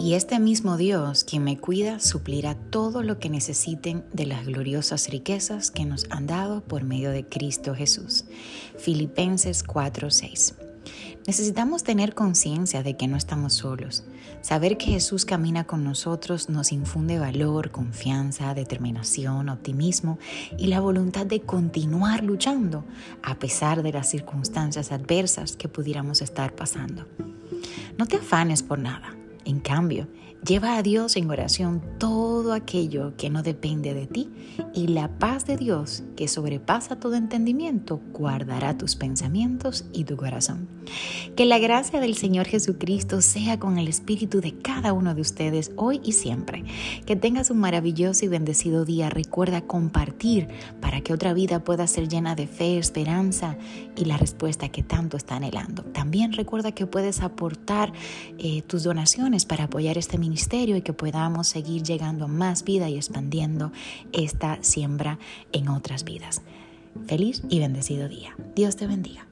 Y este mismo Dios, quien me cuida, suplirá todo lo que necesiten de las gloriosas riquezas que nos han dado por medio de Cristo Jesús. Filipenses 4:6. Necesitamos tener conciencia de que no estamos solos. Saber que Jesús camina con nosotros nos infunde valor, confianza, determinación, optimismo y la voluntad de continuar luchando a pesar de las circunstancias adversas que pudiéramos estar pasando. No te afanes por nada. En cambio, lleva a Dios en oración todo aquello que no depende de ti y la paz de Dios, que sobrepasa todo entendimiento, guardará tus pensamientos y tu corazón. Que la gracia del Señor Jesucristo sea con el espíritu de cada uno de ustedes hoy y siempre. Que tengas un maravilloso y bendecido día. Recuerda compartir para que otra vida pueda ser llena de fe, esperanza y la respuesta que tanto está anhelando. También recuerda que puedes aportar eh, tus donaciones para apoyar este ministerio y que podamos seguir llegando a más vida y expandiendo esta siembra en otras vidas. Feliz y bendecido día. Dios te bendiga.